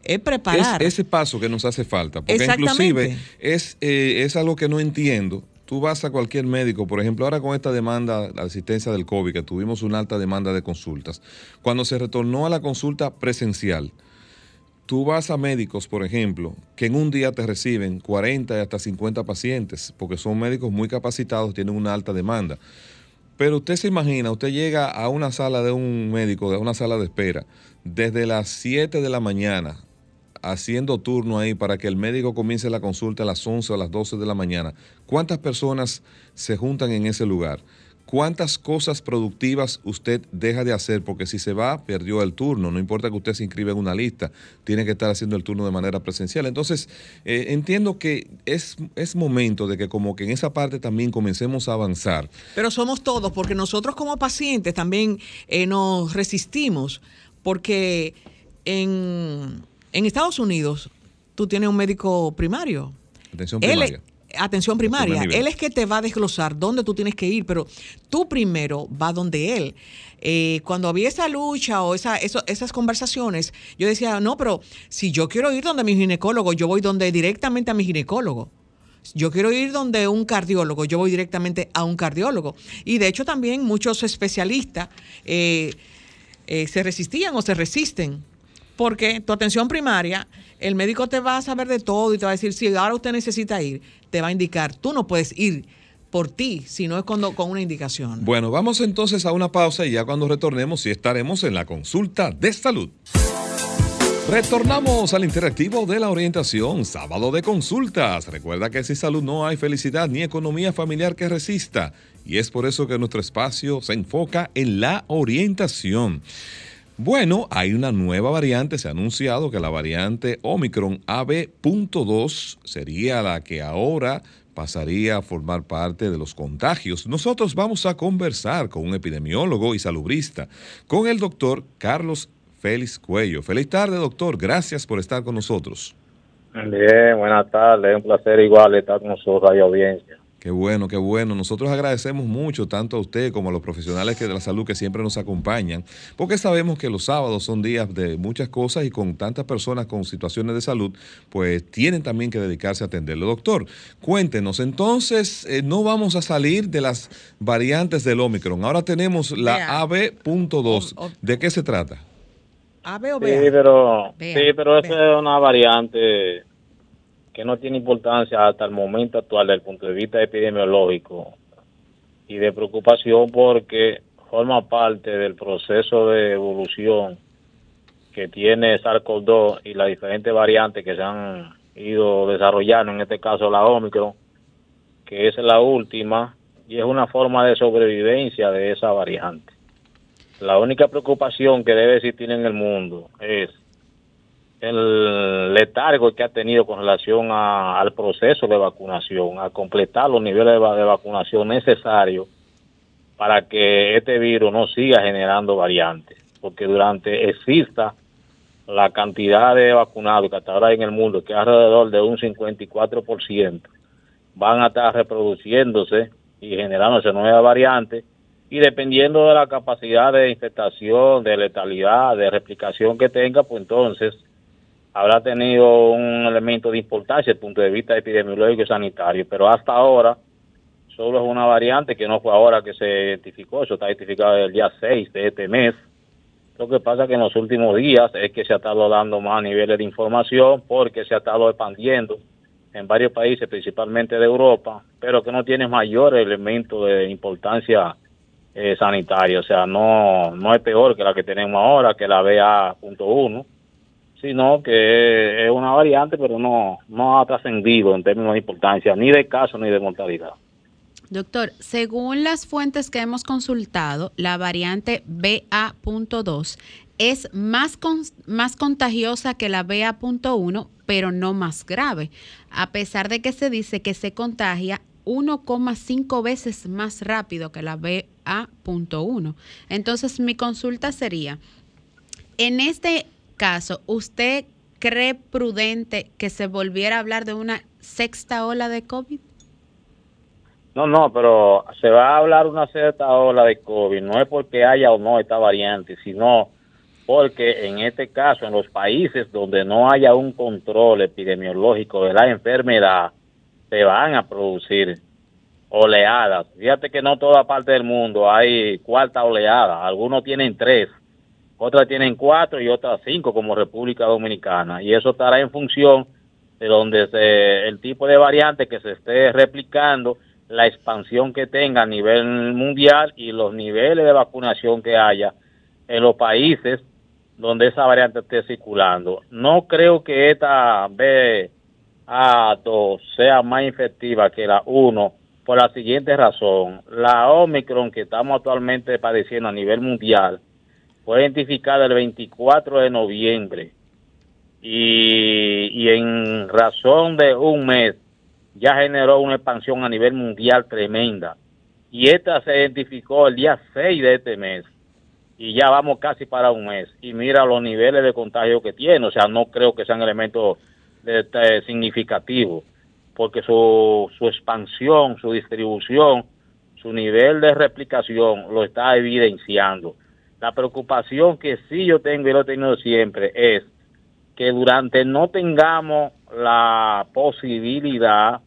Es preparar. Es ese paso que nos hace falta, porque inclusive es, eh, es algo que no entiendo. Tú vas a cualquier médico, por ejemplo, ahora con esta demanda, la asistencia del COVID, que tuvimos una alta demanda de consultas. Cuando se retornó a la consulta presencial, tú vas a médicos, por ejemplo, que en un día te reciben 40 y hasta 50 pacientes, porque son médicos muy capacitados, tienen una alta demanda. Pero usted se imagina, usted llega a una sala de un médico, de una sala de espera, desde las 7 de la mañana, haciendo turno ahí para que el médico comience la consulta a las 11 o a las 12 de la mañana. ¿Cuántas personas se juntan en ese lugar? ¿cuántas cosas productivas usted deja de hacer? Porque si se va, perdió el turno. No importa que usted se inscriba en una lista, tiene que estar haciendo el turno de manera presencial. Entonces, eh, entiendo que es, es momento de que como que en esa parte también comencemos a avanzar. Pero somos todos, porque nosotros como pacientes también eh, nos resistimos, porque en, en Estados Unidos tú tienes un médico primario. Atención Él primaria. es- atención primaria. Él es que te va a desglosar dónde tú tienes que ir, pero tú primero va donde él. Eh, cuando había esa lucha o esa, eso- esas conversaciones, yo decía, no, pero si yo quiero ir donde mi ginecólogo, yo voy donde directamente a mi ginecólogo. Yo quiero ir donde un cardiólogo, yo voy directamente a un cardiólogo. Y de hecho también muchos especialistas eh, eh, se resistían o se resisten. Porque tu atención primaria, el médico te va a saber de todo y te va a decir, si ahora usted necesita ir, te va a indicar, tú no puedes ir por ti, si no es cuando, con una indicación. Bueno, vamos entonces a una pausa y ya cuando retornemos sí estaremos en la consulta de salud. Retornamos al interactivo de la orientación, sábado de consultas. Recuerda que sin salud no hay felicidad ni economía familiar que resista. Y es por eso que nuestro espacio se enfoca en la orientación. Bueno, hay una nueva variante, se ha anunciado que la variante Omicron AB.2 sería la que ahora pasaría a formar parte de los contagios. Nosotros vamos a conversar con un epidemiólogo y salubrista, con el doctor Carlos Félix Cuello. Feliz tarde, doctor. Gracias por estar con nosotros. Bien, buenas tardes. Un placer igual estar con nosotros, radio audiencia. Qué bueno, qué bueno. Nosotros agradecemos mucho tanto a usted como a los profesionales que de la salud que siempre nos acompañan, porque sabemos que los sábados son días de muchas cosas y con tantas personas con situaciones de salud, pues tienen también que dedicarse a atenderlo. Doctor, cuéntenos, entonces eh, no vamos a salir de las variantes del Omicron. Ahora tenemos la Vea. AB.2. O- o- ¿De qué se trata? A, B o Sí, B. pero, Vea, sí, pero esa es una variante que no tiene importancia hasta el momento actual desde el punto de vista epidemiológico y de preocupación porque forma parte del proceso de evolución que tiene SARS-CoV-2 y las diferentes variantes que se han ido desarrollando, en este caso la Omicron, que es la última y es una forma de sobrevivencia de esa variante. La única preocupación que debe existir en el mundo es el letargo que ha tenido con relación al proceso de vacunación, a completar los niveles de vacunación necesarios para que este virus no siga generando variantes, porque durante exista la cantidad de vacunados que hasta ahora hay en el mundo, que es alrededor de un 54%, van a estar reproduciéndose y generándose nuevas variantes, y dependiendo de la capacidad de infectación, de letalidad, de replicación que tenga, pues entonces habrá tenido un elemento de importancia desde el punto de vista epidemiológico y sanitario, pero hasta ahora solo es una variante que no fue ahora que se identificó, eso está identificado el día 6 de este mes. Lo que pasa que en los últimos días es que se ha estado dando más niveles de información porque se ha estado expandiendo en varios países, principalmente de Europa, pero que no tiene mayor elemento de importancia eh, sanitaria, o sea, no, no es peor que la que tenemos ahora, que la BA.1, sino que es una variante, pero no, no ha trascendido en términos de importancia, ni de caso ni de mortalidad. Doctor, según las fuentes que hemos consultado, la variante BA.2 es más, con- más contagiosa que la BA.1, pero no más grave, a pesar de que se dice que se contagia 1,5 veces más rápido que la BA.1. Entonces, mi consulta sería, en este caso, ¿usted cree prudente que se volviera a hablar de una sexta ola de COVID? No, no, pero se va a hablar una cierta ola de COVID, no es porque haya o no esta variante, sino porque en este caso, en los países donde no haya un control epidemiológico de la enfermedad, se van a producir oleadas. Fíjate que no toda parte del mundo hay cuarta oleada, algunos tienen tres, otras tienen cuatro y otras cinco como República Dominicana, y eso estará en función de donde se, el tipo de variante que se esté replicando, la expansión que tenga a nivel mundial y los niveles de vacunación que haya en los países donde esa variante esté circulando. No creo que esta BA2 sea más efectiva que la 1 por la siguiente razón. La Omicron que estamos actualmente padeciendo a nivel mundial fue identificada el 24 de noviembre y, y en razón de un mes ya generó una expansión a nivel mundial tremenda. Y esta se identificó el día 6 de este mes y ya vamos casi para un mes. Y mira los niveles de contagio que tiene, o sea, no creo que sean elementos de, significativos, porque su, su expansión, su distribución, su nivel de replicación lo está evidenciando. La preocupación que sí yo tengo y lo he tenido siempre es que durante no tengamos la posibilidad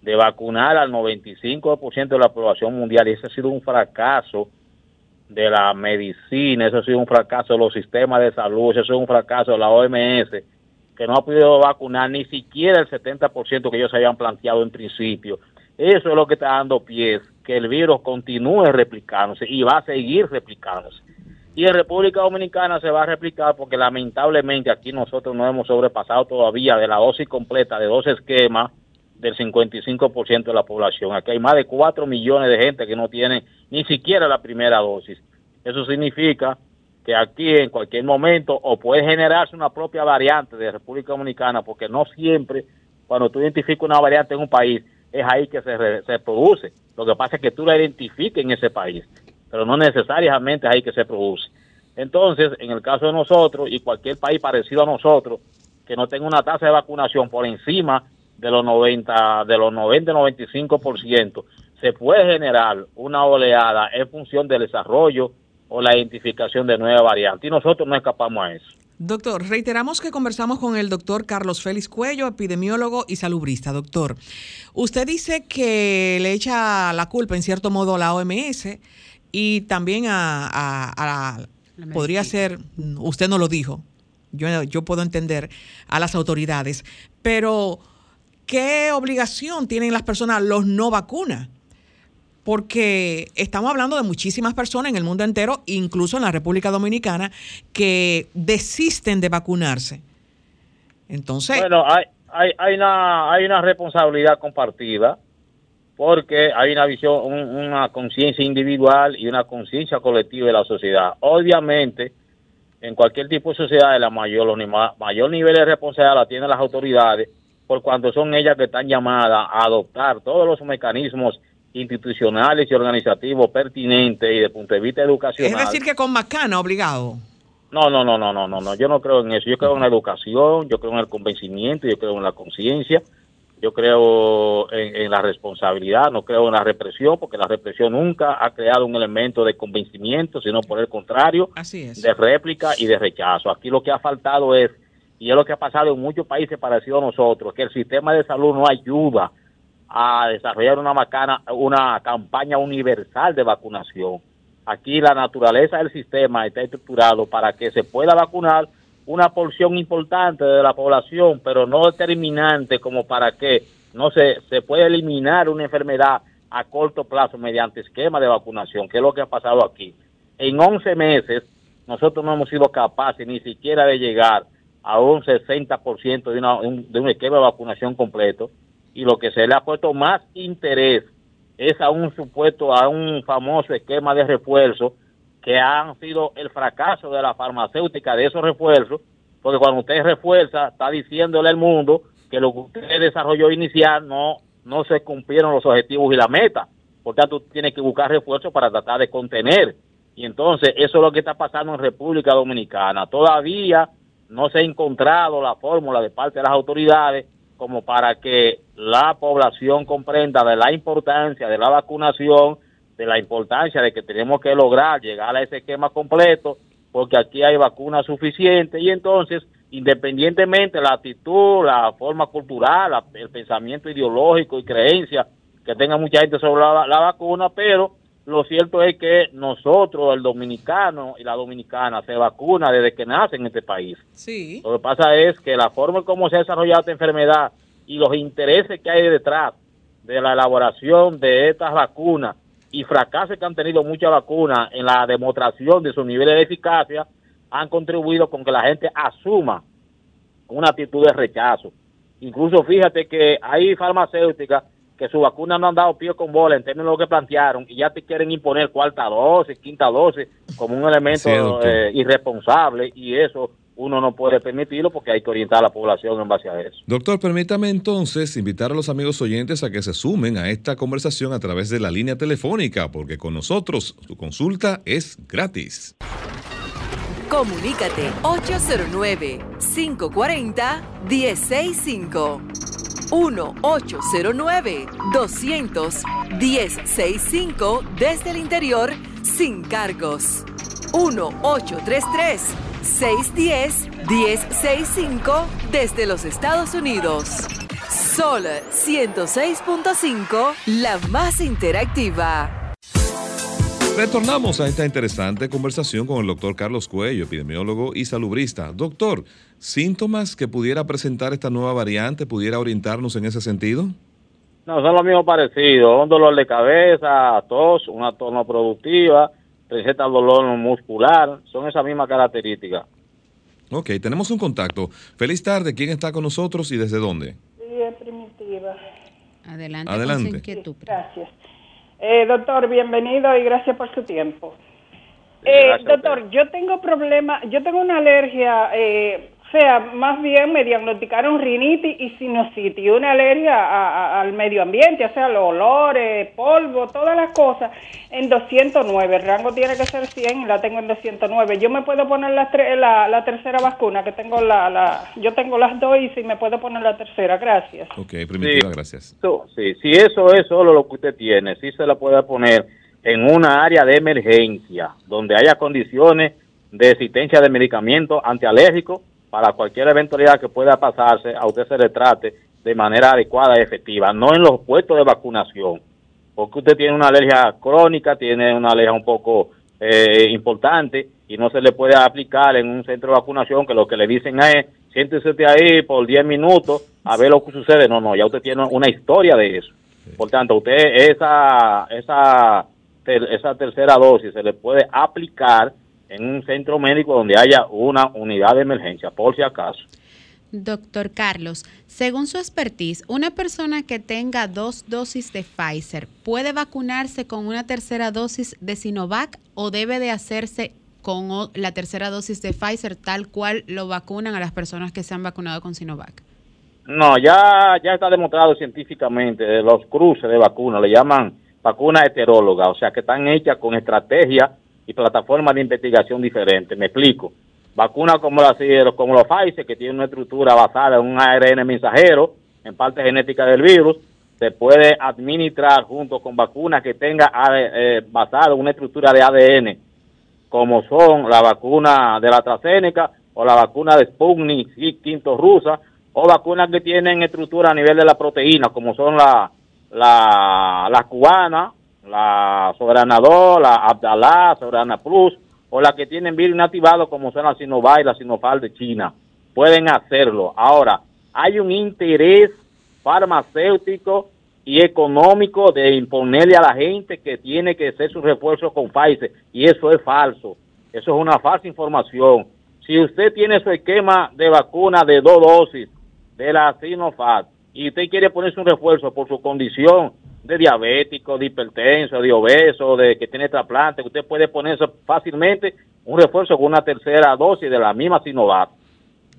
de vacunar al 95% de la población mundial, y ese ha sido un fracaso de la medicina, eso ha sido un fracaso de los sistemas de salud, eso ha sido un fracaso de la OMS, que no ha podido vacunar ni siquiera el 70% que ellos habían planteado en principio. Eso es lo que está dando pies, que el virus continúe replicándose y va a seguir replicándose. Y en República Dominicana se va a replicar porque lamentablemente aquí nosotros no hemos sobrepasado todavía de la dosis completa de dos esquemas del 55% de la población. Aquí hay más de 4 millones de gente que no tienen ni siquiera la primera dosis. Eso significa que aquí en cualquier momento o puede generarse una propia variante de República Dominicana, porque no siempre cuando tú identificas una variante en un país es ahí que se, re, se produce. Lo que pasa es que tú la identifiques en ese país, pero no necesariamente es ahí que se produce. Entonces, en el caso de nosotros y cualquier país parecido a nosotros que no tenga una tasa de vacunación por encima de los 90, de los 90, 95%, se puede generar una oleada en función del desarrollo o la identificación de nuevas variantes. Y nosotros no escapamos a eso. Doctor, reiteramos que conversamos con el doctor Carlos Félix Cuello, epidemiólogo y salubrista. Doctor, usted dice que le echa la culpa en cierto modo a la OMS y también a, a, a la, podría ser, usted no lo dijo, yo, yo puedo entender, a las autoridades, pero ¿qué obligación tienen las personas, los no vacunas? Porque estamos hablando de muchísimas personas en el mundo entero, incluso en la República Dominicana, que desisten de vacunarse. Entonces. Bueno, hay, hay, hay, una, hay una responsabilidad compartida porque hay una visión, un, una conciencia individual y una conciencia colectiva de la sociedad. Obviamente, en cualquier tipo de sociedad, la mayor, los mayor nivel de responsabilidad la tienen las autoridades por cuanto son ellas que están llamadas a adoptar todos los mecanismos institucionales y organizativos pertinentes y de punto de vista educacional. Es decir, que con Macana obligado. No, no, no, no, no, no, no, yo no creo en eso. Yo creo en la educación, yo creo en el convencimiento, yo creo en la conciencia, yo creo en, en, la responsabilidad, no creo en la represión, porque la represión nunca ha creado un elemento de convencimiento, sino por el contrario, Así es. de réplica y de rechazo. Aquí lo que ha faltado es y es lo que ha pasado en muchos países parecidos a nosotros, que el sistema de salud no ayuda a desarrollar una, macana, una campaña universal de vacunación. Aquí la naturaleza del sistema está estructurado para que se pueda vacunar una porción importante de la población, pero no determinante como para que no se, se pueda eliminar una enfermedad a corto plazo mediante esquema de vacunación, que es lo que ha pasado aquí. En 11 meses nosotros no hemos sido capaces ni siquiera de llegar a un 60% de, una, un, de un esquema de vacunación completo y lo que se le ha puesto más interés es a un supuesto, a un famoso esquema de refuerzo que han sido el fracaso de la farmacéutica de esos refuerzos, porque cuando usted refuerza, está diciéndole al mundo que lo que usted desarrolló inicial no, no se cumplieron los objetivos y la meta. Por tanto, tiene que buscar refuerzos para tratar de contener. Y entonces, eso es lo que está pasando en República Dominicana. Todavía no se ha encontrado la fórmula de parte de las autoridades como para que la población comprenda de la importancia de la vacunación, de la importancia de que tenemos que lograr llegar a ese esquema completo, porque aquí hay vacunas suficientes y entonces, independientemente de la actitud, la forma cultural, la, el pensamiento ideológico y creencia que tenga mucha gente sobre la, la vacuna, pero lo cierto es que nosotros, el dominicano y la dominicana, se vacuna desde que nace en este país. Sí. Lo que pasa es que la forma en cómo se ha desarrollado esta enfermedad y los intereses que hay detrás de la elaboración de estas vacunas y fracasos que han tenido muchas vacunas en la demostración de su nivel de eficacia han contribuido con que la gente asuma una actitud de rechazo. Incluso fíjate que hay farmacéuticas que su vacuna no han dado pie con bola en términos de lo que plantearon y ya te quieren imponer cuarta dosis, quinta dosis como un elemento Sí, eh, irresponsable y eso uno no puede permitirlo porque hay que orientar a la población en base a eso. Doctor, permítame entonces invitar a los amigos oyentes a que se sumen a esta conversación a través de la línea telefónica, porque con nosotros su consulta es gratis. Comunícate 809-540-1065. 1-809-200-1065 desde el interior sin cargos. 1-833-610-1065 desde los Estados Unidos. Sol 106.5, la más interactiva. Retornamos a esta interesante conversación con el doctor Carlos Cuello, epidemiólogo y salubrista. Doctor, ¿síntomas que pudiera presentar esta nueva variante pudiera orientarnos en ese sentido? No, son los mismos parecidos, un dolor de cabeza, tos, una tos no productiva, presenta dolor muscular, son esas mismas características. Ok, tenemos un contacto. Feliz tarde, ¿quién está con nosotros y desde dónde? Sí, es primitiva. Adelante, Adelante. con. Gracias. Eh, doctor, bienvenido y gracias por su tiempo. Sí, Eh, gracias doctor, yo tengo problema, yo tengo una alergia, eh, o sea, más bien me diagnosticaron rinitis y sinusitis, una alergia a- a- al medio ambiente, o sea, los olores, polvo, todas las cosas, en 209. El rango tiene que ser 100 y la tengo en 209. Yo me puedo poner la, tre- la, la tercera vacuna, que tengo la, la, yo tengo las dos y si me puedo poner la tercera, gracias. Ok, primitiva, Sí. gracias. Sí, si eso es solo lo que usted tiene, sí se la puede poner en una área de emergencia, donde haya condiciones de existencia de medicamentos antialérgicos para cualquier eventualidad que pueda pasarse, a usted se le trate de manera adecuada y efectiva, no en los puestos de vacunación, porque usted tiene una alergia crónica, tiene una alergia un poco eh, importante y no se le puede aplicar en un centro de vacunación que lo que le dicen es siéntese ahí por 10 minutos a ver lo que sucede. No, no, ya usted tiene una historia de eso. Por tanto, usted esa, esa, esa tercera dosis se le puede aplicar en un centro médico donde haya una unidad de emergencia, por si acaso. Doctor Carlos, según su expertise, una persona que tenga dos dosis de Pfizer puede vacunarse con una tercera dosis de Sinovac o debe de hacerse con la tercera dosis de Pfizer tal cual lo vacunan a las personas que se han vacunado con Sinovac. No, ya, ya está demostrado científicamente eh, los cruces de vacunas, le llaman vacunas heterólogas, o sea que están hechas con estrategias y plataformas de investigación diferentes. Me explico. Vacunas como las como los Pfizer, que tienen una estructura basada en un ARN mensajero, en parte genética del virus, se puede administrar junto con vacunas que tenga eh, basada en una estructura de ADN, como son la vacuna de la AstraZeneca o la vacuna de Sputnik y quinto rusa, o vacunas que tienen estructura a nivel de la proteína, como son la, la, la cubana, la Soberana 2, la Abdalá, Soberana Plus, o la que tienen virus inactivado, como son la Sinovac y la Sinopharm de China. Pueden hacerlo. Ahora, hay un interés farmacéutico y económico de imponerle a la gente que tiene que hacer su refuerzo con Pfizer, y eso es falso. Eso es una falsa información. Si usted tiene su esquema de vacuna de dos dosis de la Sinopharm y usted quiere ponerse un refuerzo por su condición de diabético, de hipertenso, de obeso, de que tiene trasplante, usted puede ponerse fácilmente un refuerzo con una tercera dosis de la misma Sinovac.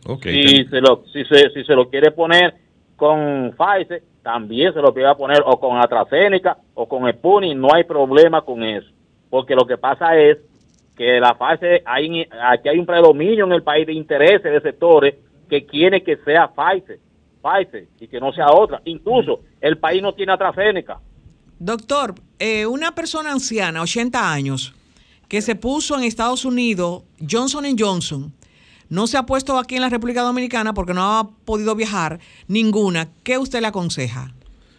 Ok, Si se, lo, si, se, si se lo quiere poner con Pfizer, también se lo puede poner o con AstraZeneca o con Sputnik, no hay problema con eso. Porque lo que pasa es que la Pfizer, hay, aquí hay un predominio en el país de intereses de sectores que quiere que sea Pfizer, Pfizer y que no sea otra. Incluso el país no tiene AstraZeneca. Doctor, eh, una persona anciana, 80 años, que se puso en Estados Unidos Johnson Johnson, no se ha puesto aquí en la República Dominicana porque no ha podido viajar ninguna. ¿Qué usted le aconseja?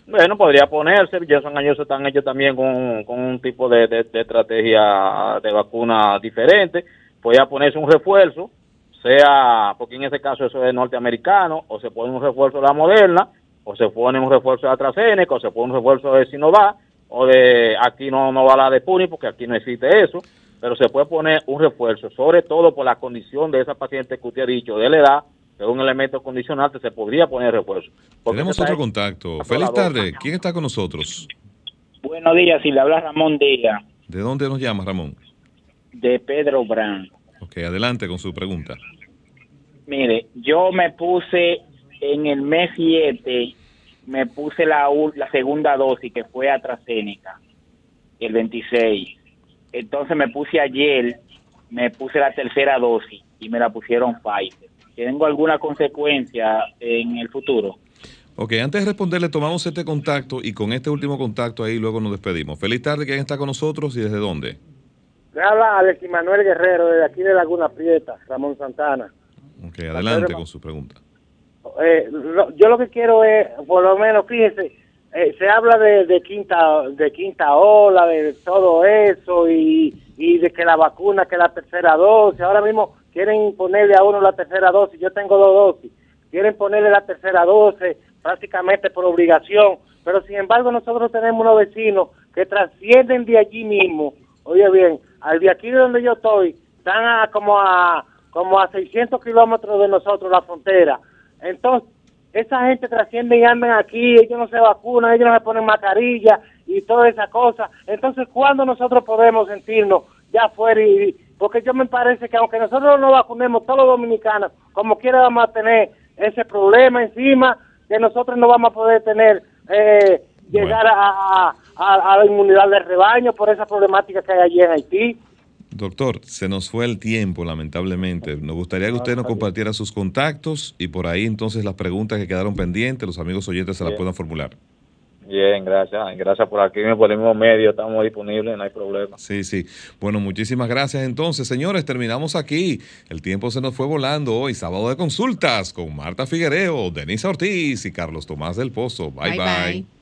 Bueno, podría ponerse, Johnson Johnson están hechos también con, con un tipo de, de- de estrategia de vacuna diferente. Podría ponerse un refuerzo, sea, porque en ese caso eso es norteamericano, o se pone un refuerzo de la Moderna, o se pone un refuerzo de AstraZeneca, o se pone un refuerzo de Sinovac, o de, aquí no, no va la de Puni, porque aquí no existe eso, pero se puede poner un refuerzo, sobre todo por la condición de esa paciente que usted ha dicho, de la edad, que es un elemento condicionante, se podría poner refuerzo. Porque Tenemos otro contacto. Feliz tarde. ¿Quién está con nosotros? Buenos días, si le habla Ramón Díaz, ¿De dónde nos llama, Ramón? de Pedro Brand. Ok, adelante con su pregunta. Mire, yo me puse en el mes 7, me puse la, la segunda dosis que fue AstraZeneca, el 26. Entonces me puse ayer, me puse la tercera dosis y me la pusieron Pfizer. ¿Tengo alguna consecuencia en el futuro? Ok, antes de responderle, tomamos este contacto y con este último contacto ahí luego nos despedimos. Feliz tarde, ¿quién está con nosotros y desde dónde? Le habla Alex Manuel Guerrero, de aquí de Laguna Prieta, Ramón Santana. Ok, adelante con su pregunta. Eh, lo- yo lo que quiero es, por lo menos, fíjese, eh, se habla de, de quinta de quinta ola, de todo eso, y, y de que la vacuna, que la tercera dosis, ahora mismo quieren ponerle a uno la tercera dosis, yo tengo dos dosis, quieren ponerle la tercera dosis prácticamente por obligación, pero sin embargo nosotros tenemos unos vecinos que trascienden de allí mismo, oye bien, de aquí de donde yo estoy, están a, como a como a 600 kilómetros de nosotros la frontera, entonces esa gente trasciende y andan aquí, ellos no se vacunan, ellos no se ponen mascarilla y toda esa cosa. Entonces, ¿cuándo nosotros podemos sentirnos ya fuera? Y, porque yo me parece que aunque nosotros no vacunemos, todos los dominicanos, como quiera vamos a tener ese problema encima, que nosotros no vamos a poder tener, eh, llegar a, a- a- a la inmunidad del rebaño por esa problemática que hay allí en Haití. Doctor, se nos fue el tiempo, lamentablemente. Nos gustaría que usted nos compartiera sus contactos y por ahí entonces las preguntas que quedaron pendientes, los amigos oyentes se las Bien. puedan formular. Bien, gracias. Gracias por aquí, por el mismo medio, estamos disponibles, no hay problema. Sí, sí. Bueno, muchísimas gracias entonces, señores. Terminamos aquí. El tiempo se nos fue volando hoy, sábado de consultas con Marta Figuereo, Denisa Ortiz y Carlos Tomás del Pozo. bye. Bye, bye. bye.